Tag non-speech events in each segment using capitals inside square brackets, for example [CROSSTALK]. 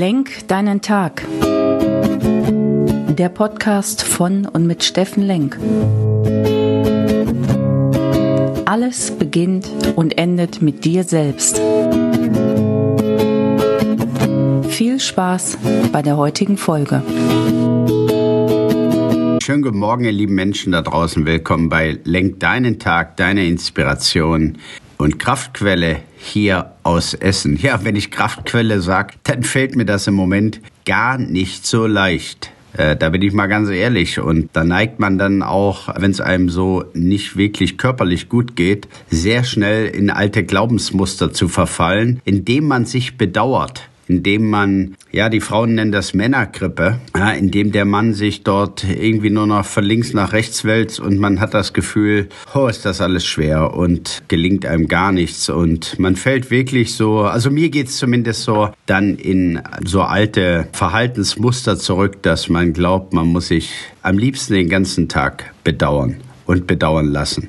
Lenk deinen Tag. Der Podcast von und mit Steffen Lenk. Alles beginnt und endet mit dir selbst. Viel Spaß bei der heutigen Folge. Schönen guten Morgen, ihr lieben Menschen da draußen. Willkommen bei Lenk deinen Tag, deine Inspiration und Kraftquelle hier aus Essen. Ja, wenn ich Kraftquelle sage, dann fällt mir das im Moment gar nicht so leicht. Äh, da bin ich mal ganz ehrlich. Und da neigt man dann auch, wenn es einem so nicht wirklich körperlich gut geht, sehr schnell in alte Glaubensmuster zu verfallen, indem man sich bedauert indem man, ja, die Frauen nennen das Männergrippe, ja, indem der Mann sich dort irgendwie nur noch von links nach rechts wälzt und man hat das Gefühl, oh, ist das alles schwer und gelingt einem gar nichts. Und man fällt wirklich so, also mir geht's zumindest so, dann in so alte Verhaltensmuster zurück, dass man glaubt, man muss sich am liebsten den ganzen Tag bedauern und bedauern lassen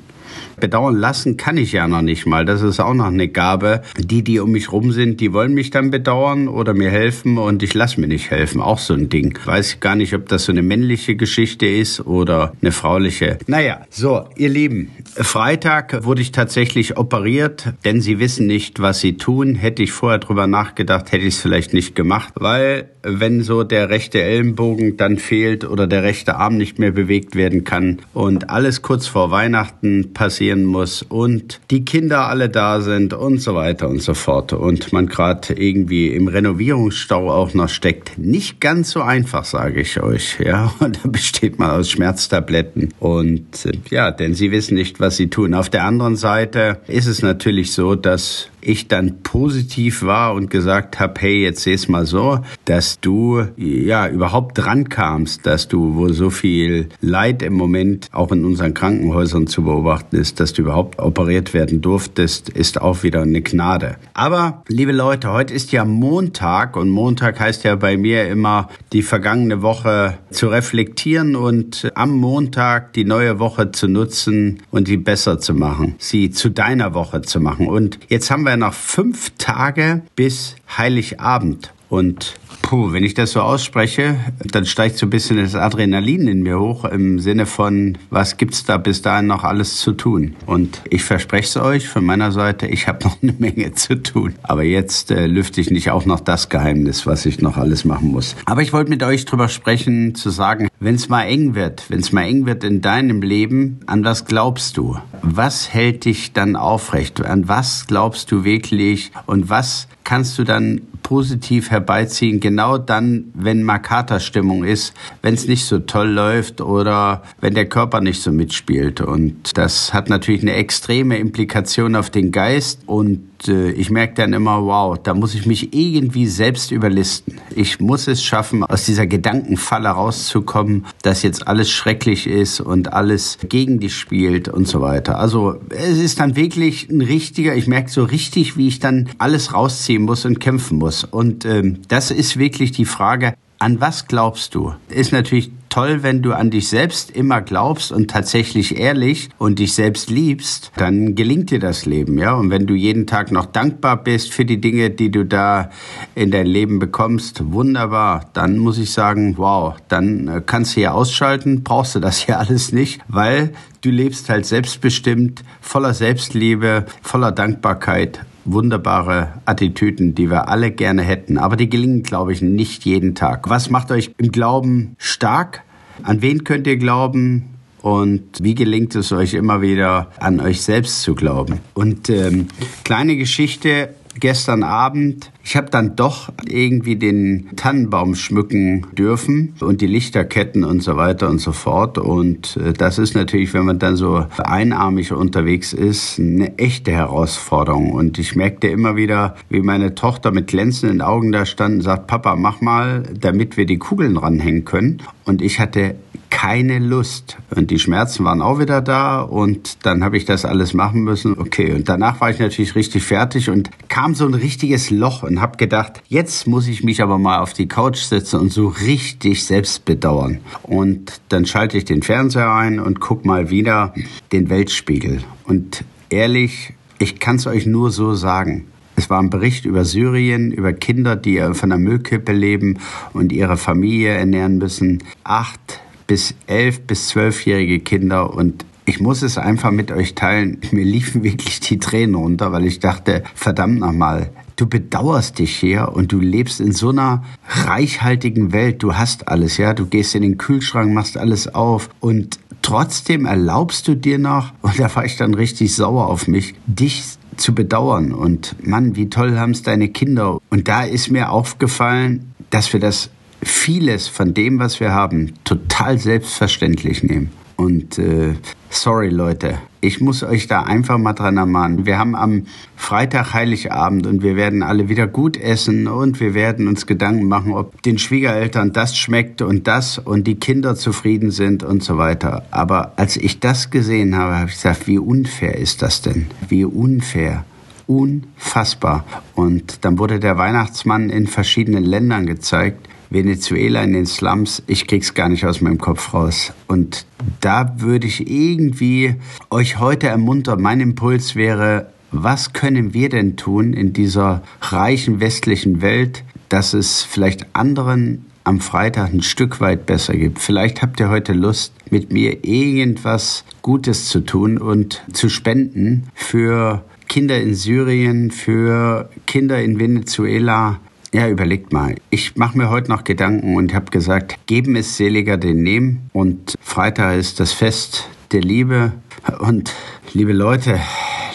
bedauern lassen kann ich ja noch nicht mal. Das ist auch noch eine Gabe. Die, die um mich rum sind, die wollen mich dann bedauern oder mir helfen und ich lasse mir nicht helfen. Auch so ein Ding. Weiß ich gar nicht, ob das so eine männliche Geschichte ist oder eine frauliche. Naja, so, ihr Lieben. Freitag wurde ich tatsächlich operiert, denn sie wissen nicht, was sie tun. Hätte ich vorher drüber nachgedacht, hätte ich es vielleicht nicht gemacht, weil wenn so der rechte Ellenbogen dann fehlt oder der rechte Arm nicht mehr bewegt werden kann und alles kurz vor Weihnachten passiert, gehen muss und die Kinder alle da sind und so weiter und so fort und man gerade irgendwie im Renovierungsstau auch noch steckt. Nicht ganz so einfach, sage ich euch. Ja, [LAUGHS] und da besteht man aus Schmerztabletten und äh, ja, denn sie wissen nicht, was sie tun. Auf der anderen Seite ist es natürlich so, dass ich dann positiv war und gesagt habe, hey, jetzt seh's mal so, dass du ja überhaupt dran kamst, dass du, wo so viel Leid im Moment auch in unseren Krankenhäusern zu beobachten ist, dass du überhaupt operiert werden durftest, ist auch wieder eine Gnade. Aber, liebe Leute, heute ist ja Montag und Montag heißt ja bei mir immer, die vergangene Woche zu reflektieren und am Montag die neue Woche zu nutzen und sie besser zu machen, sie zu deiner Woche zu machen. Und jetzt haben wir noch fünf Tage bis Heiligabend. Und puh, wenn ich das so ausspreche, dann steigt so ein bisschen das Adrenalin in mir hoch im Sinne von, was gibt's da bis dahin noch alles zu tun? Und ich verspreche es euch von meiner Seite, ich habe [LAUGHS] noch eine Menge zu tun. Aber jetzt äh, lüfte ich nicht auch noch das Geheimnis, was ich noch alles machen muss. Aber ich wollte mit euch drüber sprechen, zu sagen, wenn es mal eng wird, wenn es mal eng wird in deinem Leben, an was glaubst du? Was hält dich dann aufrecht? An was glaubst du wirklich? Und was kannst du dann positiv herbeiziehen, genau dann, wenn Makata-Stimmung ist, wenn es nicht so toll läuft oder wenn der Körper nicht so mitspielt. Und das hat natürlich eine extreme Implikation auf den Geist und äh, ich merke dann immer, wow, da muss ich mich irgendwie selbst überlisten. Ich muss es schaffen, aus dieser Gedankenfalle rauszukommen, dass jetzt alles schrecklich ist und alles gegen dich spielt und so weiter. Also es ist dann wirklich ein richtiger, ich merke so richtig, wie ich dann alles rausziehen muss und kämpfen muss. Und ähm, das ist wirklich die Frage, an was glaubst du? Ist natürlich toll, wenn du an dich selbst immer glaubst und tatsächlich ehrlich und dich selbst liebst, dann gelingt dir das Leben, ja. Und wenn du jeden Tag noch dankbar bist für die Dinge, die du da in dein Leben bekommst, wunderbar. Dann muss ich sagen, wow, dann äh, kannst du hier ausschalten, brauchst du das hier [LAUGHS] alles nicht, weil du lebst halt selbstbestimmt, voller Selbstliebe, voller Dankbarkeit wunderbare Attitüden, die wir alle gerne hätten. Aber die gelingen, glaube ich, nicht jeden Tag. Was macht euch im Glauben stark? An wen könnt ihr glauben? Und wie gelingt es euch immer wieder, an euch selbst zu glauben? Und ähm, kleine Geschichte gestern Abend, ich habe dann doch irgendwie den Tannenbaum schmücken dürfen und die Lichterketten und so weiter und so fort. Und äh, das ist natürlich, wenn man dann so einarmig unterwegs ist, eine echte Herausforderung. Und ich merkte immer wieder, wie meine Tochter mit glänzenden Augen da stand und sagt, Papa, mach mal, damit wir die Kugeln ranhängen können. Und ich hatte keine Lust. Und die Schmerzen waren auch wieder da und dann habe ich das alles machen müssen. Okay, und danach war ich natürlich richtig fertig und kam so ein richtiges Loch und habe gedacht, jetzt muss ich mich aber mal auf die Couch setzen und so richtig selbst bedauern. Und dann schalte ich den Fernseher ein und guck mal wieder den Weltspiegel. Und ehrlich, ich kann es euch nur so sagen. Es war ein Bericht über Syrien, über Kinder, die von der Müllkippe leben und ihre Familie ernähren müssen. Acht bis elf bis zwölfjährige Kinder und ich muss es einfach mit euch teilen. [LAUGHS] Mir liefen wirklich die Tränen runter, weil ich dachte, verdammt nochmal, du bedauerst dich hier und du lebst in so einer reichhaltigen Welt. Du hast alles, ja. Du gehst in den Kühlschrank, machst alles auf und trotzdem erlaubst du dir noch, [LAUGHS] und da war ich dann richtig sauer auf mich, dich zu bedauern. Und Mann, wie toll haben es deine Kinder. Und da ist mir aufgefallen, dass wir das vieles von dem, was wir haben, total selbstverständlich nehmen. Und äh, sorry Leute, ich muss euch da einfach mal dran ermahnen. Wir haben am Freitag Heiligabend und wir werden alle wieder gut essen und wir werden uns Gedanken machen, ob den Schwiegereltern das schmeckt und das und die Kinder zufrieden sind und so weiter. Aber als ich das gesehen habe, habe ich gesagt, wie unfair ist das denn? Wie unfair unfassbar. Und dann wurde der Weihnachtsmann in verschiedenen Ländern gezeigt. Venezuela in den Slums, ich krieg's gar nicht aus meinem Kopf raus. Und da würde ich irgendwie euch heute ermuntern. Mein Impuls wäre, was können wir denn tun in dieser reichen westlichen Welt, dass es vielleicht anderen am Freitag ein Stück weit besser gibt. Vielleicht habt ihr heute Lust, mit mir irgendwas Gutes zu tun und zu spenden für Kinder in Syrien, für Kinder in Venezuela, ja, überlegt mal. Ich mache mir heute noch Gedanken und habe gesagt, geben ist seliger denn nehmen. Und Freitag ist das Fest der Liebe. Und liebe Leute,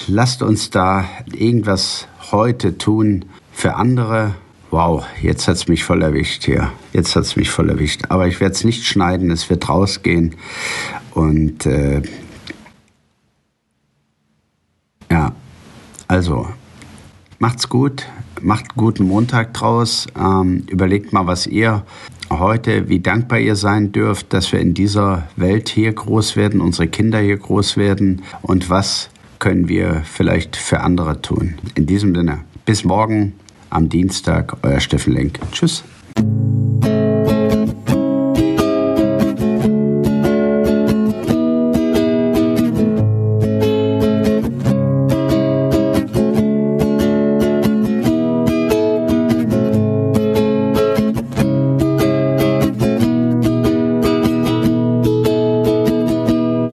lasst uns da irgendwas heute tun für andere. Wow, jetzt hat's mich voll erwischt hier. Jetzt hat's mich voll erwischt. Aber ich werde es nicht schneiden, es wird rausgehen. Und äh, ja, also macht's gut macht guten Montag draus. Ähm, überlegt mal, was ihr heute, wie dankbar ihr sein dürft, dass wir in dieser Welt hier groß werden, unsere Kinder hier groß werden und was können wir vielleicht für andere tun. In diesem Sinne, bis morgen am Dienstag, euer Steffen Lenk. Tschüss.